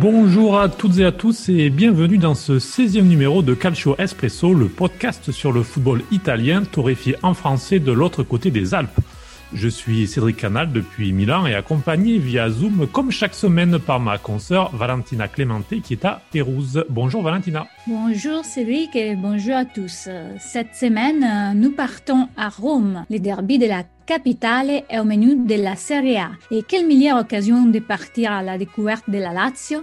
Bonjour à toutes et à tous et bienvenue dans ce 16e numéro de Calcio Espresso, le podcast sur le football italien torréfié en français de l'autre côté des Alpes. Je suis Cédric Canal depuis Milan et accompagné via Zoom comme chaque semaine par ma consoeur Valentina Clemente qui est à Pérouse. Bonjour Valentina. Bonjour Cédric et bonjour à tous. Cette semaine, nous partons à Rome, les derby de la capitale est au menu de la Serie A. Et quelle meilleure occasion de partir à la découverte de la Lazio?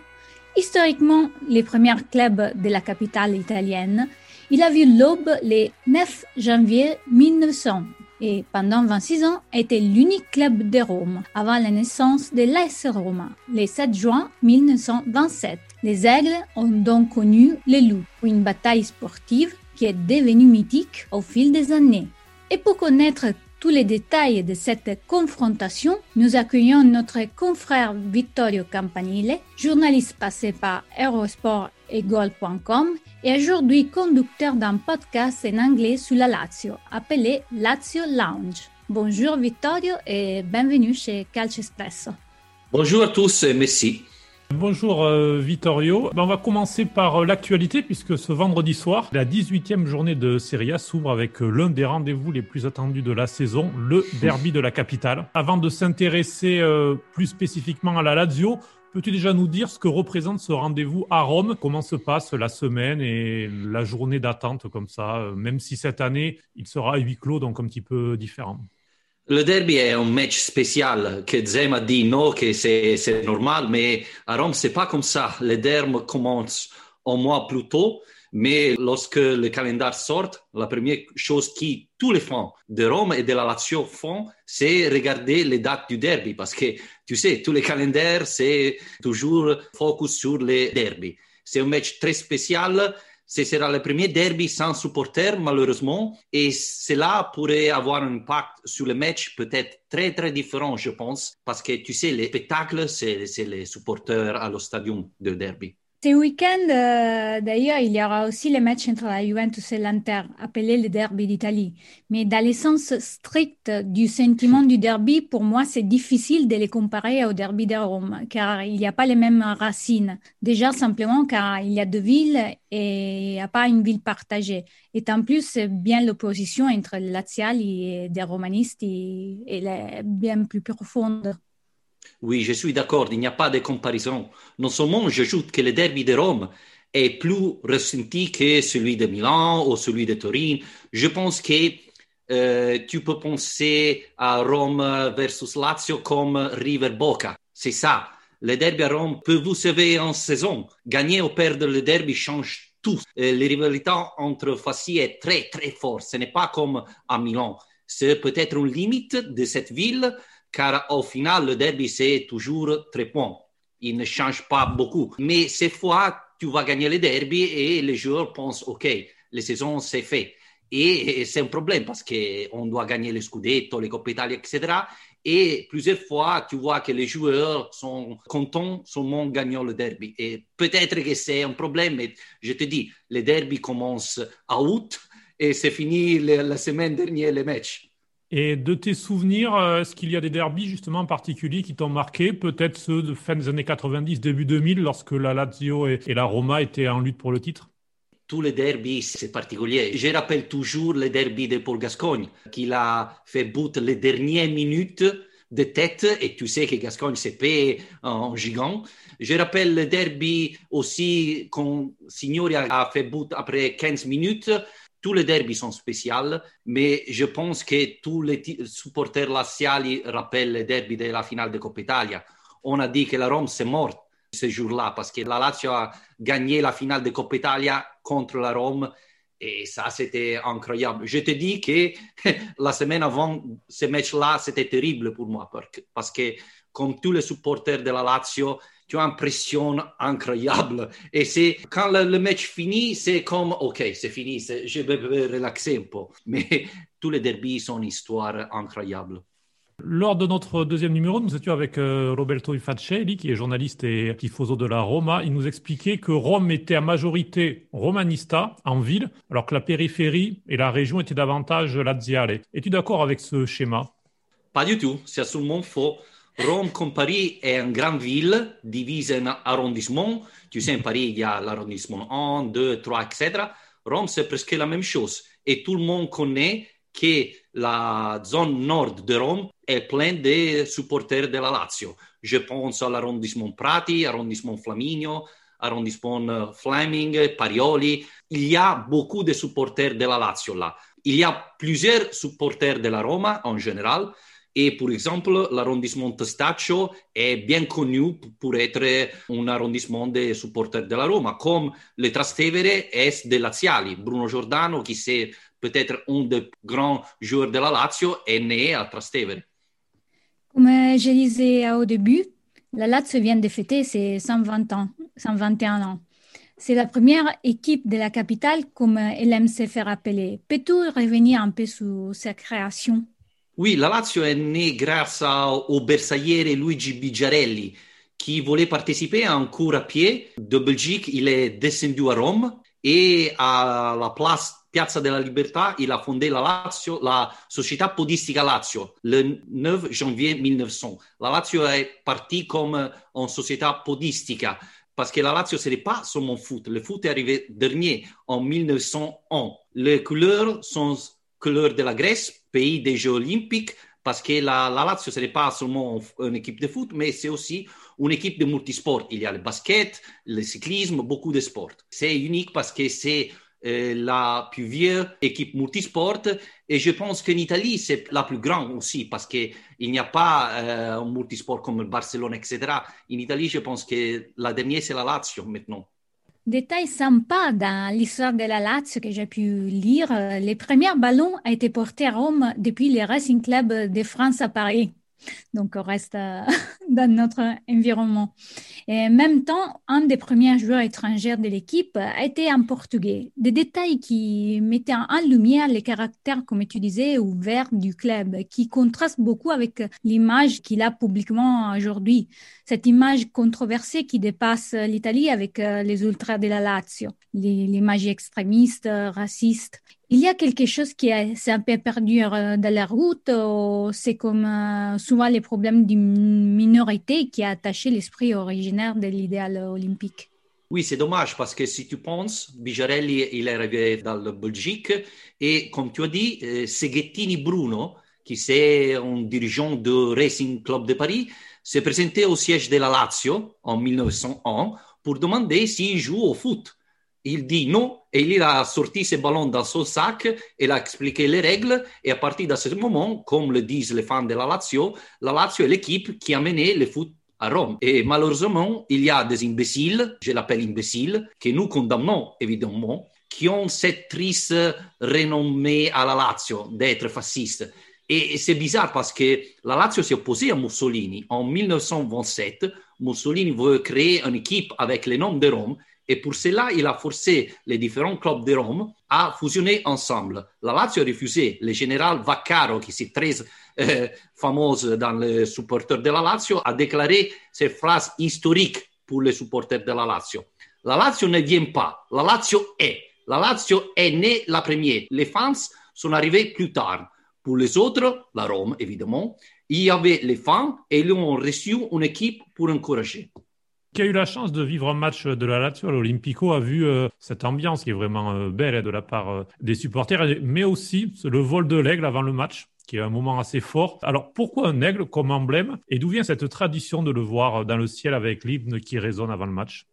Historiquement, les premiers clubs de la capitale italienne, il a vu l'aube le 9 janvier 1900 et pendant 26 ans était l'unique club de Rome avant la naissance de l'AS Roma, le 7 juin 1927. Les Aigles ont donc connu les loups, une bataille sportive qui est devenue mythique au fil des années. Et pour connaître tous les détails de cette confrontation, nous accueillons notre confrère Vittorio Campanile, journaliste passé par Eurosport et Goal.com et aujourd'hui conducteur d'un podcast en anglais sur la Lazio appelé Lazio Lounge. Bonjour Vittorio et bienvenue chez Calcio Espresso. Bonjour à tous et merci. Bonjour euh, Vittorio. Ben, on va commencer par euh, l'actualité puisque ce vendredi soir, la 18e journée de Serie A s'ouvre avec euh, l'un des rendez-vous les plus attendus de la saison, le derby de la capitale. Avant de s'intéresser plus spécifiquement à la Lazio, peux-tu déjà nous dire ce que représente ce rendez-vous à Rome? Comment se passe la semaine et la journée d'attente comme ça, même si cette année il sera à huis clos, donc un petit peu différent le derby est un match spécial que Zema dit non, que c'est normal, mais à Rome, c'est pas comme ça. Le derby commence un mois plus tôt, mais lorsque le calendrier sort, la première chose que tous les fans de Rome et de la Lazio font, c'est regarder les dates du derby, parce que tu sais, tous les calendriers, c'est toujours focus sur les derby. C'est un match très spécial ce sera le premier derby sans supporters, malheureusement, et cela pourrait avoir un impact sur le match peut-être très, très différent, je pense, parce que tu sais, les spectacles, c'est les supporters à le stadium de derby. Ce week-end, euh, d'ailleurs, il y aura aussi les matchs entre la Juventus et l'Inter, appelés le derby d'Italie. Mais dans le sens strict du sentiment du derby, pour moi, c'est difficile de les comparer au derby de Rome, car il n'y a pas les mêmes racines. Déjà, simplement car il y a deux villes et il n'y a pas une ville partagée. Et en plus, bien l'opposition entre Laziali et des romanistes est bien plus profonde. Oui, je suis d'accord, il n'y a pas de comparaison. Non seulement j'ajoute que le derby de Rome est plus ressenti que celui de Milan ou celui de Turin. Je pense que euh, tu peux penser à Rome versus Lazio comme River Boca. C'est ça. Le derby à Rome peut vous sauver en saison. Gagner ou perdre le derby change tout. Euh, les rivalités entre facies est très très forte. Ce n'est pas comme à Milan. C'est peut-être une limite de cette ville car au final, le derby, c'est toujours très points. Il ne change pas beaucoup. Mais cette fois, tu vas gagner le derby et les joueurs pensent, OK, la saison, c'est fait. Et c'est un problème parce qu'on doit gagner les Scudetto, les Coppe Italia, etc. Et plusieurs fois, tu vois que les joueurs sont contents seulement gagnant le derby. Et peut-être que c'est un problème, mais je te dis, le derby commence à août et c'est fini la semaine dernière, le match. Et de tes souvenirs, euh, est-ce qu'il y a des derbies justement en particulier qui t'ont marqué Peut-être ceux de fin des années 90, début 2000, lorsque la Lazio et, la Roma étaient en lutte pour le titre? Tous les derbies, c'est particulier. Je rappelle toujours le derby de Paul Gascogne, qu'il a fait bout les dernières minutes de tête, et tu sais que Gascogne s'est payé en gigant. Je rappelle le derby aussi quand Signori a fait bout après 15 minutes tous les derbys sont spéciaux, mais je pense que tous les supporters laziali rappellent le derby de la finale de Coppa Italia. On a dit que la Rome s'est morte ce jour-là parce que la Lazio a gagné la finale de Coppa Italia contre la Rome et ça, c'était incroyable. Je te dis que la semaine avant ce match-là, c'était terrible pour moi parce que, comme tous les supporters de la Lazio, tu as une pression incroyable. Et c'est quand le, match finit, c'est comme, OK, c'est fini, je vais relaxer un peu. Mais tous les derbys sont une histoire incroyable. Lors de notre deuxième numéro, nous étions avec euh, Roberto Ifacelli, qui est journaliste et tifoso de la Roma. Il nous expliquait que Rome était à majorité romanista en ville, alors que la périphérie et la région étaient davantage laziale. Es-tu d'accord avec ce schéma? Pas du tout, c'est absolument faux. Rome, comme Paris, est une grande ville divisée en arrondissements. Tu sais, en Paris, il y a l'arrondissement 1, 2, 3, etc. Rome, c'est presque la même chose. Et tout le monde connaît que la zone nord de Rome est pleine de supporters de la Lazio. Je pense à l'arrondissement Prati, arrondissement Flaminio, arrondissement euh, Fleming, Parioli. Il y a beaucoup de supporters de la Lazio là. Il y a plusieurs supporters de la Roma en général. Et par exemple, l'arrondissement Testaccio est bien connu pour être un arrondissement de supporters de la Roma, comme le Trastevere est de Laziali. Bruno Giordano, qui c'est peut-être un des grands joueurs de la Lazio, est né à Trastevere. Comme je disais au début, la Lazio vient de fêter ses 120 ans, 121 ans. C'est la première équipe de la capitale, comme elle aime se faire appeler. Peux-tu revenir un peu sur sa création? Oui, la Lazio est née grâce au bersagliere Luigi Bigiarelli, qui voulait participer à un cours à pied de Belgique. Il est descendu à Rome et à la place Piazza della Libertà, il a fondé la Lazio, la Società Podistica Lazio, le 9 janvier 1900. La Lazio est partie comme une société podistica, parce que la Lazio, ce n'est pas seulement foot. Le foot est arrivé dernier, en 1901. Les couleurs sont couleurs de la Grèce, pays des Jeux olympiques, parce que la, la Lazio, ce n'est pas seulement une équipe de foot, mais c'est aussi une équipe de multisport. Il y a le basket, le cyclisme, beaucoup de sports. C'est unique parce que c'est euh, la plus vieille équipe multisport. Et je pense qu'en Italie, c'est la plus grande aussi parce qu'il n'y a pas euh, un multisport comme le Barcelone, etc. En Italie, je pense que la dernière, c'est la Lazio maintenant. Détail sympa dans l'histoire de la Lazio que j'ai pu lire, les premiers ballons ont été portés à Rome depuis le Racing Club de France à Paris. Donc, on reste euh, dans notre environnement. Et en même temps, un des premiers joueurs étrangers de l'équipe été un Portugais. Des détails qui mettaient en lumière les caractères, comme tu disais, ouverts du club, qui contrastent beaucoup avec l'image qu'il a publiquement aujourd'hui. Cette image controversée qui dépasse l'Italie avec euh, les ultras de la Lazio, l'image extrémiste, raciste. Il y a quelque chose qui s'est un peu perdu euh, dans la route. C'est comme euh, souvent les problèmes d'une minorité qui a attaché l'esprit originaire de l'idéal olympique. Oui, c'est dommage parce que si tu penses, Bijarelli, il est arrivé dans la Belgique et comme tu as dit, euh, Seghettini Bruno, qui c'est un dirigeant du Racing Club de Paris, s'est présenté au siège de la Lazio en 1901 pour demander s'il joue au foot il dit non et il a sorti ses ballons dans son sac il a expliqué les règles et à partir de ce moment, comme le disent les fans de la Lazio, la Lazio est l'équipe qui a mené le foot à Rome. Et malheureusement, il y a des imbéciles, je l'appelle imbéciles, que nous condamnons évidemment, qui ont cette triste renommée à la Lazio d'être fasciste. Et c'est bizarre parce que la Lazio s'est opposée à Mussolini. En 1927, Mussolini veut créer une équipe avec les noms de Rome et pour cela, il a forcé les différents clubs de Rome à fusionner ensemble. La Lazio a refusé. Le général Vaccaro, qui est très euh, fameux dans les supporters de la Lazio, a déclaré ces phrases historiques pour les supporters de la Lazio. La Lazio ne vient pas, la Lazio est. La Lazio est née la première. Les fans sont arrivés plus tard. Pour les autres, la Rome évidemment, il y avait les fans et ils ont reçu une équipe pour encourager qui a eu la chance de vivre un match de la Lazio à l'Olympico a vu euh, cette ambiance qui est vraiment euh, belle hein, de la part euh, des supporters, mais aussi le vol de l'aigle avant le match qui est un moment assez fort. Alors pourquoi un aigle comme emblème? Et d'où vient cette tradition de le voir dans le ciel avec l'hymne qui résonne avant le match?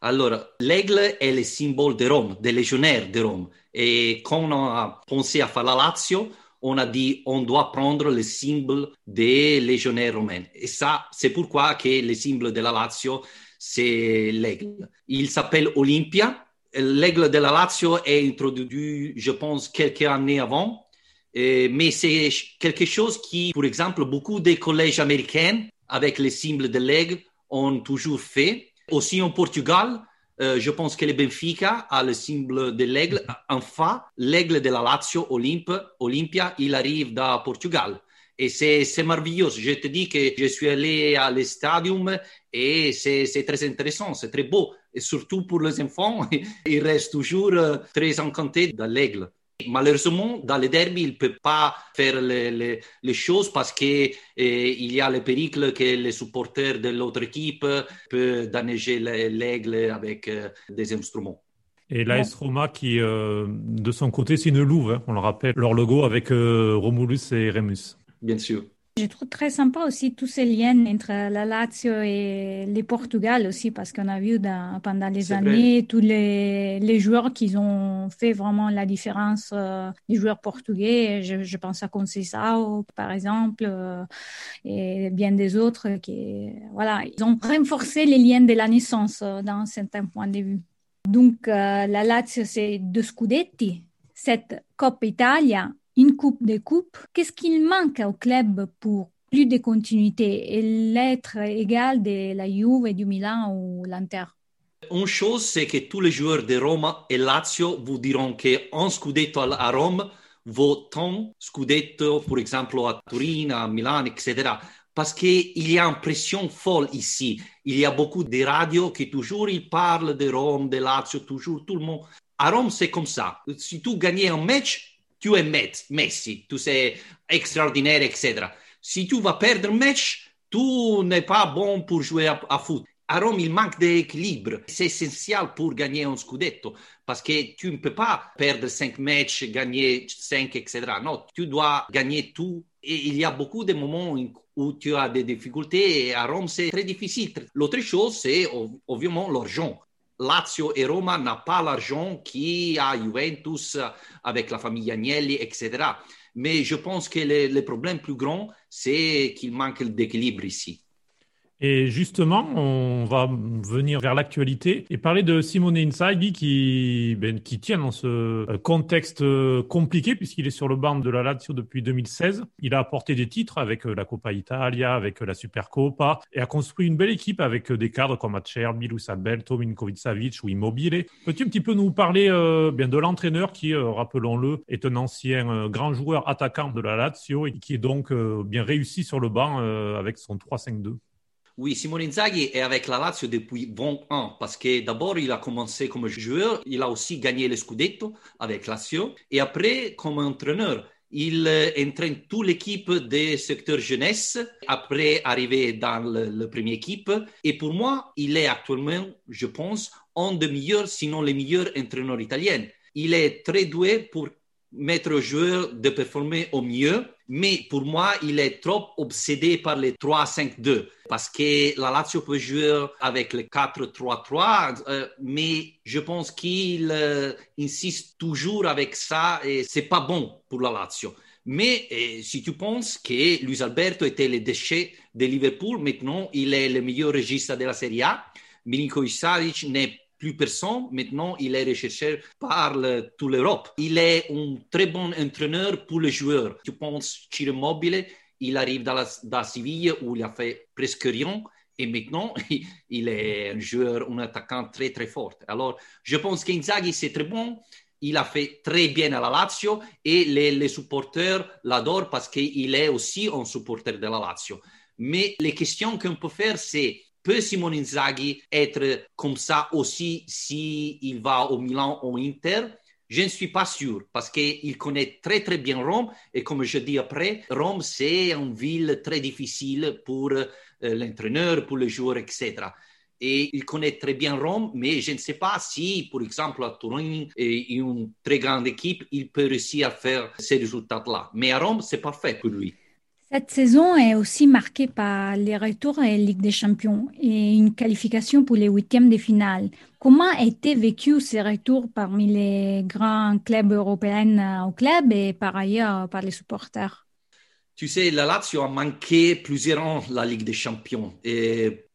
Alors, l'aigle est le symbole de Rome, des légionnaires de Rome. Et quand on a pensé à faire la Lazio, on a dit on doit prendre le symbole des légionnaires romains. Et ça, c'est pourquoi que le symbole de la Lazio, c'est l'aigle. Il s'appelle Olympia. L'aigle de la Lazio est introduit, je pense, quelques années avant. mais c'est quelque chose qui, par exemple, beaucoup des collèges américains, avec le symbole de l'aigle, ont toujours fait. Aussi en Portugal, euh, je pense que le Benfica a le symbole de l'aigle. Enfin, l'aigle de la Lazio, Olympe, Olympia, il arrive de Portugal. Et c'est merveilleux. Je te dis que je suis allé à l'estadium et c'est très intéressant, c'est très beau. Et surtout pour les enfants, ils restent toujours euh, très encantés de l'aigle. Malheureusement, dans les derby, il ne peut pas faire les, les, les choses parce qu'il eh, y a le péril que les supporters de l'autre équipe peuvent danneiger l'aigle avec euh, des instruments. Et l'AS Roma qui, euh, de son côté, c'est une louve, hein, on le rappelle, leur logo avec euh, Romulus et Remus. Bien sûr. Je trouve très sympa aussi tous ces liens entre la Lazio et le Portugal aussi, parce qu'on a vu dans, pendant les années vrai. tous les, les joueurs qui ont fait vraiment la différence, euh, les joueurs portugais. Je, je pense à Conceição, par exemple, euh, et bien des autres qui, voilà, ils ont renforcé les liens de la naissance euh, d'un certain point de vue. Donc, euh, la Lazio, c'est deux scudetti, cette Coppa Italia une coupe de coupes. Qu'est-ce qu'il manque au club pour plus de continuité et l'être égal de la Juve, du Milan ou l'Inter? Une chose, c'est que tous les joueurs de Roma et Lazio vous diront qu'un scudetto à Rome vaut tant scudetto, par exemple, à Turin, à Milan, etc. Parce qu'il y a une pression folle ici. Il y a beaucoup de radios qui toujours ils parlent de Rome, de Lazio, toujours tout le monde. À Rome, c'est comme ça. Si tu gagnes un match, tu es Messi, tu es extraordinaire, etc. Si tu vas perdre un match, tu n'es pas bon pour jouer à, foot. À Rome, il manque d'équilibre. C'est essentiel pour gagner un scudetto parce que tu ne peux pas perdre cinq matchs, gagner cinq, etc. Non, tu dois gagner tout. Et il y a beaucoup de moments où tu as des difficultés à Rome, c'est très difficile. L'autre chose, c'est évidemment l'argent. Lazio et Roma n'ont pas l'argent qui a Juventus avec la famille Agnelli, etc. Mais je pense que le, le problème plus grand, c'est qu'il manque d'équilibre ici. Et justement, on va venir vers l'actualité et parler de Simone Inzaghi qui, ben, tient dans ce contexte compliqué puisqu'il est sur le banc de la Lazio depuis 2016. Il a apporté des titres avec la Coppa Italia, avec la Supercoppa et a construit une belle équipe avec des cadres comme Acerbi, Luis Alberto, Minkovic-Savic ou Immobile. Peux-tu un petit peu nous parler euh, de l'entraîneur qui, euh, rappelons-le, est un ancien euh, grand joueur attaquant de la Lazio et qui est donc bien réussi sur le banc avec son 3-5-2 oui, Simone Inzaghi est avec la Lazio depuis 20 ans parce que d'abord il a commencé comme joueur, il a aussi gagné le Scudetto avec Lazio et après comme entraîneur. Il entraîne toute l'équipe des secteurs jeunesse après arriver dans le, le première équipe. Et pour moi, il est actuellement, je pense, un des meilleurs, sinon le meilleur entraîneur italien. Il est très doué pour mettre aux joueurs de performer au mieux, mais pour moi, il est trop obsédé par les 3-5-2 parce que la Lazio peut jouer avec le 4-3-3, euh, mais je pense qu'il euh, insiste toujours avec ça et c'est pas bon pour la Lazio. Mais eh, si tu penses que Luis Alberto était le déchet de Liverpool, maintenant il est le meilleur registre de la Serie A. Milinkovic Savic n'est plus personne. Maintenant, il est recherché par toute l'Europe. Il est un très bon entraîneur pour les joueurs. Tu penses Ciro il arrive dans, la, dans Séville où il a fait presque rien. Et maintenant, il est un joueur, un attaquant très, très fort. Alors, je pense qu'Inzaghi, c'est très bon. Il a fait très bien à la Lazio et les, les supporters l'adorent parce qu'il est aussi un supporter de la Lazio. Mais les questions qu'on peut faire, c'est peut Simone Inzaghi être comme ça aussi s'il si va au Milan ou Inter? Je ne suis pas sûr parce qu'il connaît très très bien Rome et comme je dis après, Rome c'est une ville très difficile pour euh, l'entraîneur, pour les joueurs, etc. Et il connaît très bien Rome, mais je ne sais pas si, par exemple, à Turin, une très grande équipe, il peut réussir à faire ces résultats-là. Mais à Rome, c'est parfait pour lui. Cette saison est aussi marquée par les retours à la Ligue des Champions et une qualification pour les huitièmes de finale. Comment a été vécu ces retours parmi les grands clubs européens au club et par ailleurs par les supporters? Tu sais, la Lazio a manqué plusieurs ans la Ligue des Champions.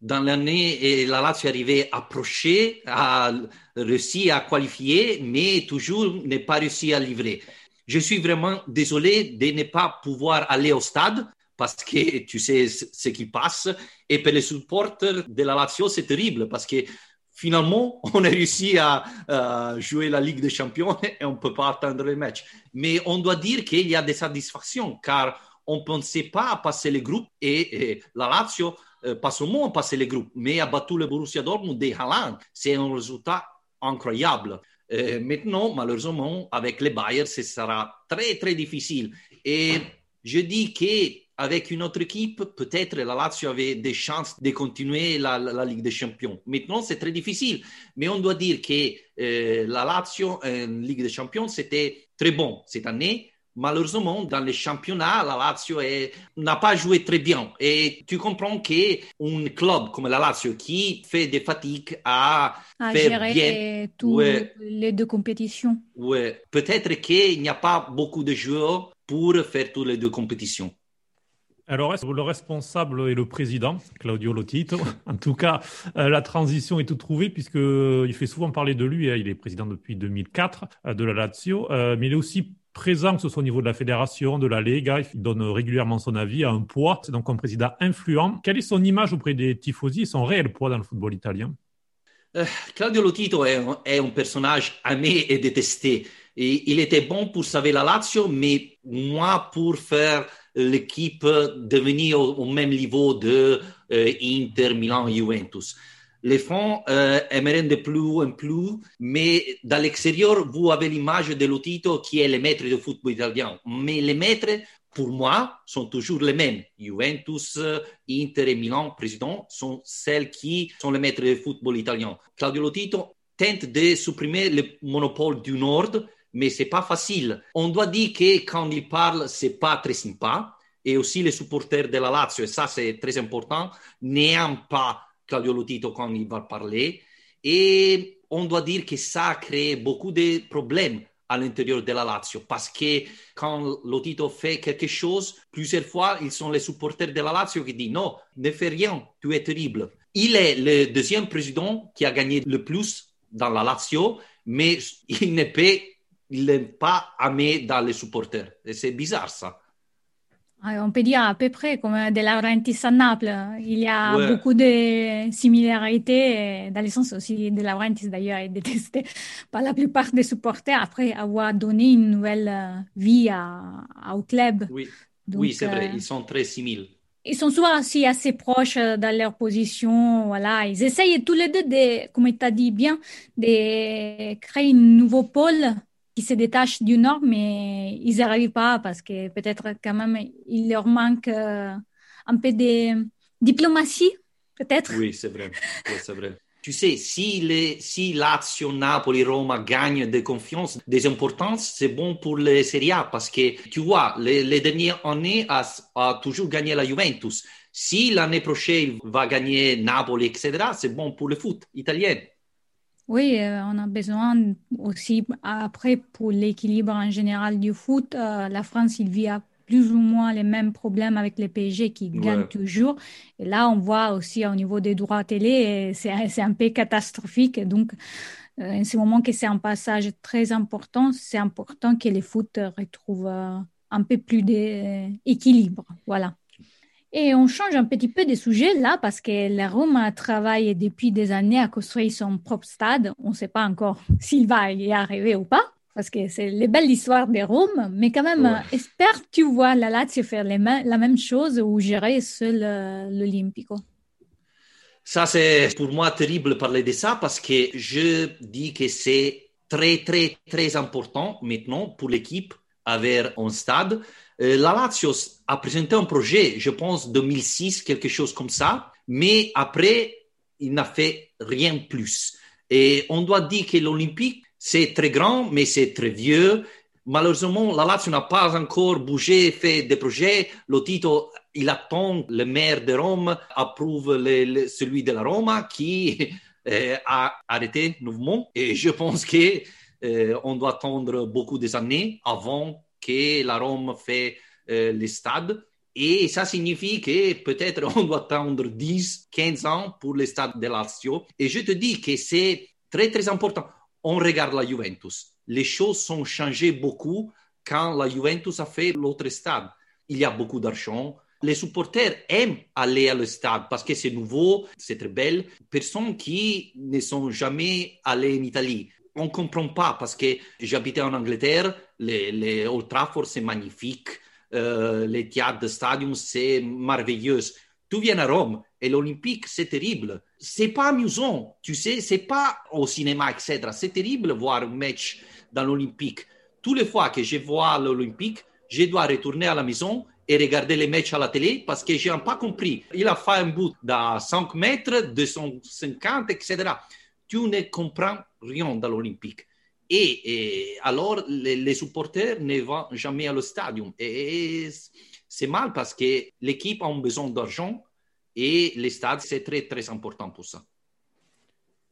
Dans l'année, la Lazio est arrivée approchée, a réussi à qualifier, mais toujours n'est pas réussi à livrer. Je suis vraiment désolé de ne pas pouvoir aller au stade parce que tu sais ce qui passe. Et pour les supporters de la Lazio, c'est terrible parce que finalement, on a réussi à, à, jouer la Ligue des Champions et on ne peut pas attendre le match. Mais on doit dire qu'il y a des satisfactions car on ne pensait pas passer les groupes et, la Lazio, euh, pas seulement a passé les groupes, mais a battu le Borussia Dortmund de Haaland. C'est un résultat incroyable. Euh, maintenant, malheureusement, avec les Bayern, ce sera très, très difficile. Et je dis qu'avec une autre équipe, peut-être la Lazio avait des chances de continuer la, Ligue des Champions. Maintenant, c'est très difficile. Mais on doit dire que euh, la Lazio en Ligue des Champions, c'était très bon cette année malheureusement, dans les championnats, la Lazio n'a pas joué très bien. Et tu comprends qu'un club comme la Lazio qui fait des fatigues à, à faire gérer bien, toutes les deux compétitions. Ouais. Peut-être qu'il n'y a pas beaucoup de joueurs pour faire toutes les deux compétitions. Alors, le responsable est le président, Claudio Lotito. En tout cas, euh, la transition est toute trouvée puisqu'il euh, fait souvent parler de lui. Hein. Il est président depuis 2004 euh, de la Lazio, mais il est aussi présent, que ce soit au niveau de la fédération, de la Lega, il donne régulièrement son avis à un poids. C'est donc un président influent. Quelle est son image auprès des tifosi son réel poids dans le football italien? Euh, Claudio Lotito est un, personnage aimé et détesté. Il était bon pour sauver la Lazio, mais moi pour faire l'équipe devenir au, au, même niveau de euh, Inter, Milan, Juventus les fans euh, aimeraient de plus en plus, mais dans l'extérieur, vous avez l'image de Lotito qui est le maître du football italien. Mais les maîtres, pour moi, sont toujours les mêmes. Juventus, Inter et Milan, président, sont celles qui sont les maîtres du football italien. Claudio Lotito tente de supprimer le monopole du Nord, mais c'est pas facile. On doit dire que quand il parle, c'est pas très sympa. Et aussi les supporters de la Lazio, et ça c'est très important, n'aiment pas Claudio Lotito quand il va parler. Et on doit dire que ça a créé beaucoup de problèmes à l'intérieur de la Lazio parce que quand Lotito fait quelque chose, plusieurs fois, ils sont les supporters de la Lazio qui disent non, ne fais rien, tu es terrible. Il est le deuxième président qui a gagné le plus dans la Lazio, mais il il n'est pas aimé dans les supporters. Et c'est bizarre ça. On peut dire à peu près comme de Laurentiis à Naples. Il y a ouais. beaucoup de similarités, dans le sens aussi de Laurentiis d'ailleurs est détesté par la plupart des supporters après avoir donné une nouvelle vie à, à, au club. Oui, Donc, oui c'est vrai, euh, ils sont très similaires. Ils sont souvent aussi assez proches dans leur position. Voilà, ils essayent tous les deux, de, comme tu as dit bien, de créer un nouveau pôle qui se détachent du Nord, mais ils n'y arrivent pas parce que peut-être quand même il leur manque euh, un peu de diplomatie, peut-être. Oui, c'est vrai. C'est vrai. Tu sais, si, les, si Lazio, Napoli, Roma gagnent de confiance, des importances, c'est bon pour les Serie A parce que, tu vois, les, les dernières années a, a toujours gagné la Juventus. Si l'année prochaine va gagner Napoli, etc., c'est bon pour le foot italien. Oui, euh, on a besoin aussi, après, pour l'équilibre en général du foot, euh, la France, il vit à plus ou moins les mêmes problèmes avec les PSG qui gagnent toujours. Et là, on voit aussi au niveau des droits télé, c'est un peu catastrophique. Donc, euh, en ce moment que c'est un passage très important, c'est important que les foot retrouvent un peu plus d'équilibre. Voilà. Et on change un petit peu de sujet là parce que la Rome travaille depuis des années à construire son propre stade. On ne sait pas encore s'il va y arriver ou pas parce que c'est les belles histoires de Rome. Mais quand même, ouais. espère tu vois la Lazio faire les la même chose ou gérer seul euh, l'Olympico. Ça, c'est pour moi terrible de parler de ça parce que je dis que c'est très, très, très important maintenant pour l'équipe avoir un stade euh, la Lazio a présenté un projet, je pense 2006, quelque chose comme ça, mais après, il n'a fait rien plus. Et on doit dire que l'Olympique, c'est très grand, mais c'est très vieux. Malheureusement, la Lazio n'a pas encore bougé, fait des projets. Le titre, il attend, le maire de Rome approuve celui de la Roma qui euh, a arrêté nouveau. Et je pense qu'on euh, doit attendre beaucoup des années avant que la Rome fait euh, les stades. Et ça signifie que peut-être on doit attendre 10, 15 ans pour les stades de Lazio. Et je te dis que c'est très, très important. On regarde la Juventus. Les choses sont changées beaucoup quand la Juventus a fait l'autre stade. Il y a beaucoup d'argent. Les supporters aiment aller au stade parce que c'est nouveau, c'est très belle. Personnes qui ne sont jamais allées en Italie on ne comprend pas parce que j'habitais en Angleterre, les, les Old Trafford, c'est magnifique, euh, les théâtres de stadium, c'est merveilleux. Tu viens à Rome Et l'Olympique, c'est terrible. C'est pas amusant, tu sais, c'est pas au cinéma, etc. C'est terrible voir un match dans l'Olympique. Toutes les fois que je vois l'Olympique, je dois retourner à la maison et regarder les matchs à la télé parce que je n'ai pas compris. Il a fait un but de 5 mètres, 250, etc. Tu ne comprends rien dans l'Olympique. Et, alors, les, supporters ne vont jamais à le stadium. Et, c'est mal parce que l'équipe a besoin d'argent et les stades, c'est très, très important pour ça.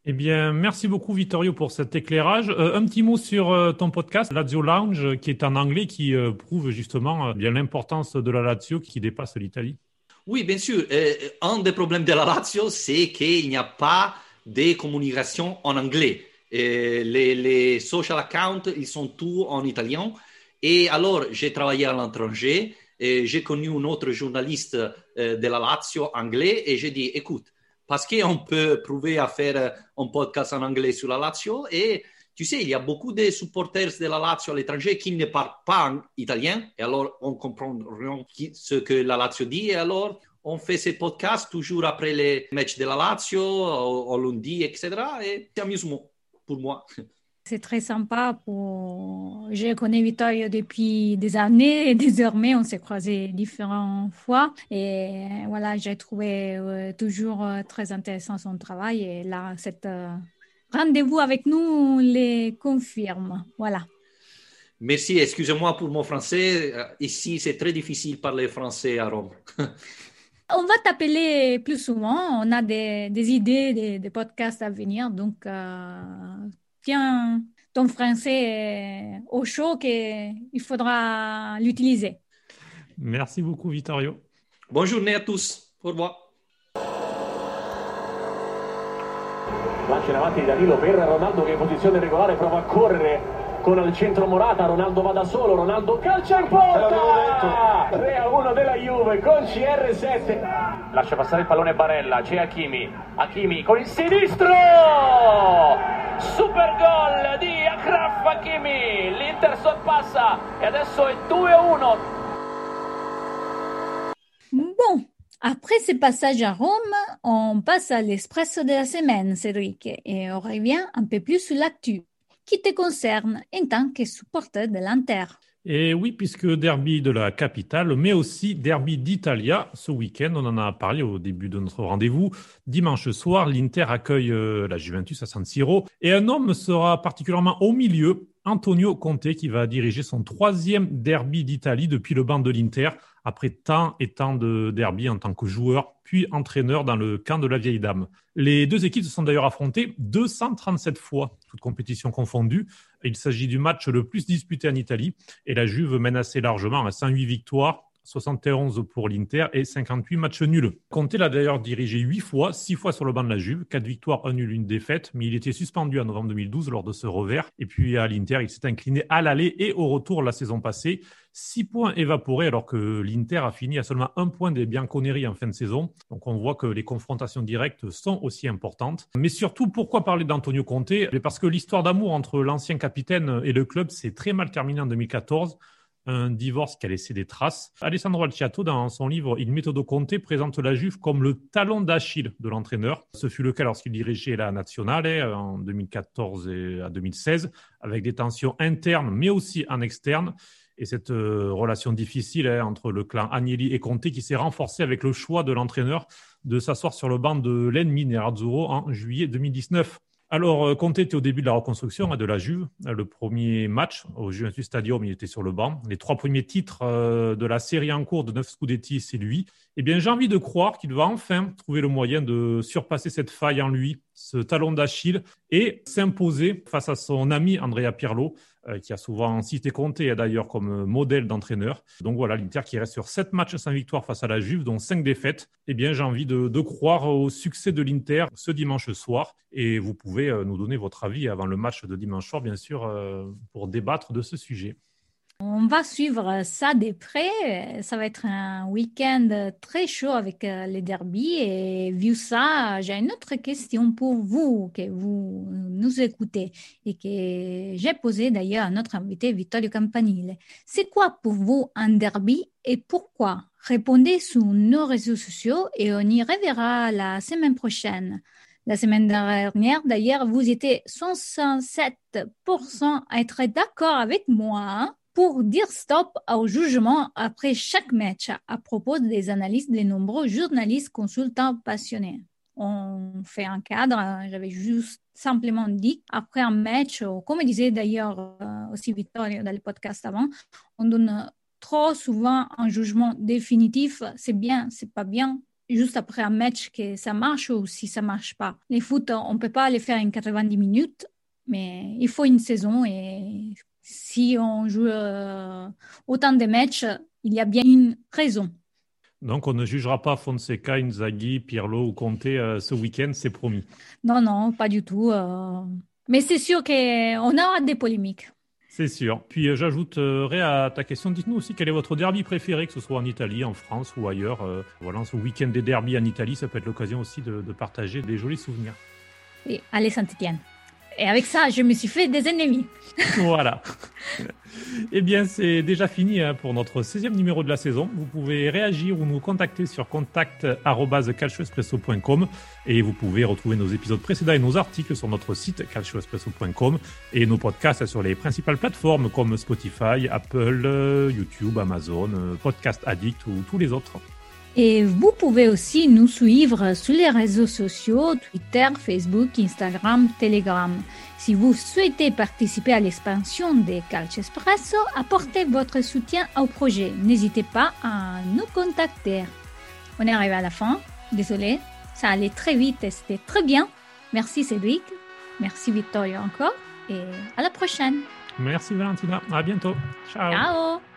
Eh bien, merci beaucoup Vittorio pour cet éclairage. Euh, un petit mot sur euh, ton podcast Lazio Lounge, qui est en anglais, qui euh, prouve justement bien l'importance de la Lazio qui dépasse l'Italie. Oui, bien sûr. un des problèmes de la Lazio, c'est qu'il n'y a pas de communication en anglais. les, social accounts, ils sont tous en italien. Et alors, j'ai travaillé à l'étranger et j'ai connu un autre journaliste de la Lazio anglais et j'ai dit, écoute, parce qu'on peut prouver à faire un podcast en anglais sur la Lazio et tu sais, il y a beaucoup de supporters de la Lazio à l'étranger qui ne parlent pas en italien et alors on comprend ce que la Lazio dit et alors on fait ces podcasts toujours après les matchs de la Lazio, au, au lundi, etc. Et c'est amusant pour moi. C'est très sympa. Pour... Je connais Vittorio depuis des années et désormais on s'est croisés différentes fois. Et voilà, j'ai trouvé euh, toujours euh, très intéressant son travail. Et là, cet euh, rendez-vous avec nous les confirme. Voilà. Merci, excusez-moi pour mon français. Ici, c'est très difficile de parler français à Rome. On va t'appeler plus souvent. On a des, des idées, des, podcasts à venir. Donc, tiens ton français au chaud qu'il faudra l'utiliser. Merci beaucoup, Vittorio. Bonne journée à tous. Au revoir. Lancia in avanti Danilo per Ronaldo che in posizione regolare prova a correre con al centro Morata, Ronaldo va da solo, Ronaldo calcia in porta! 3 a 1 della Juve con CR7. Lascia passare il pallone Barella, c'è Hakimi, Hakimi con il sinistro! Super gol di Akraf Hakimi, l'Inter sorpassa e adesso è 2-1. Bon, après ce passage à Rome, on passe à l'espresso de la semaine, Cédric, et on revient un peu plus sur l'actu qui te concerne en tant que supporter de l'Inter. Et oui, puisque derby de la capitale, mais aussi derby d'Italia ce week-end, on en a parlé au début de notre rendez-vous. Dimanche soir, l'Inter accueille euh, la Juventus à San Siro et un homme sera particulièrement au milieu, Antonio Conte, qui va diriger son troisième derby d'Italie depuis le banc de l'Inter, après tant et tant de derby en tant que joueur, puis entraîneur dans le camp de la vieille dame. Les deux équipes se sont d'ailleurs affrontées 237 fois, toutes compétitions confondues. Il s'agit du match le plus disputé en Italie et la Juve mène assez largement à 108 victoires 71 pour l'Inter et 58 matchs nuls. Conte l'a d'ailleurs dirigé 8 fois, 6 fois sur le banc de la Juve, 4 victoires, 1 nul, une défaite, mais il était suspendu en novembre 2012 lors de ce revers. Et puis à l'Inter, il s'est incliné à l'aller et au retour la saison passée. 6 points évaporés alors que l'Inter a fini à seulement un point des Bianconeri en fin de saison. Donc on voit que les confrontations directes sont aussi importantes. Mais surtout, pourquoi parler d'Antonio Conte? Parce que l'histoire d'amour entre l'ancien capitaine et le club s'est très mal terminée en 2014 un divorce qui a laissé des traces. Alessandro Alciato, dans son livre Il méthodo Conte, présente la Juve comme le talon d'Achille de l'entraîneur. Ce fut le cas lorsqu'il dirigeait la Nationale hein, en 2014 et à 2016, avec des tensions internes, mais aussi en externe. Et cette euh, relation difficile hein, entre le clan Agnelli et Conte qui s'est renforcée avec le choix de l'entraîneur de s'asseoir sur le banc de l'ennemi Nerazzurro en juillet 2019. Alors, euh, Conte était au début de la reconstruction hein, de la Juve. Le premier match au Juventus Stadium, il était sur le banc. Les trois premiers titres euh, de la série en cours de neuf Scudetti, c'est lui. Eh bien, j'ai envie de croire qu'il va enfin trouver le moyen de surpasser cette faille en lui, ce talon d'Achille, et s'imposer face à son ami Andrea Pirlo, euh, qui a souvent cité Conte d'ailleurs comme modèle d'entraîneur. Donc voilà, l'Inter qui reste sur sept matchs sans victoire face à la Juve, dont cinq défaites. Eh bien, j'ai envie de, de, croire au succès de l'Inter ce dimanche soir. Et vous pouvez euh, nous donner votre avis avant le match de dimanche soir, bien sûr, euh, pour débattre de ce sujet. On va suivre ça de près. Ça va être un week-end très chaud avec euh, les derbies. Et vu ça, j'ai une autre question pour vous, que vous nous écoutez et que j'ai posé d'ailleurs à notre invité Vittorio Campanile. C'est quoi pour vous un derby et pourquoi? Répondez sur nos réseaux sociaux et on y reverra la semaine prochaine. La semaine dernière, d'ailleurs, vous étiez 107% à être d'accord avec moi hein, pour dire stop au jugement après chaque match à propos des analyses des nombreux journalistes consultants passionnés. On fait un cadre, j'avais juste simplement dit, après un match, comme disait d'ailleurs euh, aussi Victor dans le podcast avant, on donne trop souvent un jugement définitif, c'est bien, c'est pas bien, juste après un match que ça marche ou si ça marche pas. Les foot, on peut pas les faire en 90 minutes, mais il faut une saison et si on joue euh, autant de matchs, il y a bien une raison. Donc on ne jugera pas Fonseca, Inzaghi, Pirlo ou Conte euh, ce week-end, c'est promis. Non, non, pas du tout. Euh. Mais c'est sûr qu'on aura des polémiques. C'est sûr. Puis euh, j'ajouterai à ta question, dites-nous aussi quel est votre derby préféré, que ce soit en Italie, en France ou ailleurs. Voilà, ce week-end des derbies en Italie, ça peut être l'occasion aussi de, de, partager des jolis souvenirs. Oui, allez Saint-Étienne. Et avec ça, je me suis fait des ennemis. voilà. eh bien, c'est déjà fini hein, pour notre 16e numéro de la saison. Vous pouvez réagir ou nous contacter sur contact.calcioespresso.com et vous pouvez retrouver nos épisodes précédents et nos articles sur notre site calcioespresso.com et nos podcasts sur les principales plateformes comme Spotify, Apple, YouTube, Amazon, Podcast Addict ou tous les autres. Et vous pouvez aussi nous suivre sur les réseaux sociaux, Twitter, Facebook, Instagram, Telegram. Si vous souhaitez participer à l'expansion des Calcio Espresso, apportez votre soutien au projet. N'hésitez pas à nous contacter. On est arrivé à la fin. Désolé, ça allait très vite et c'était très bien. Merci Cédric, merci Victoria encore et à la prochaine. Merci Valentina, à bientôt. Ciao. Ciao.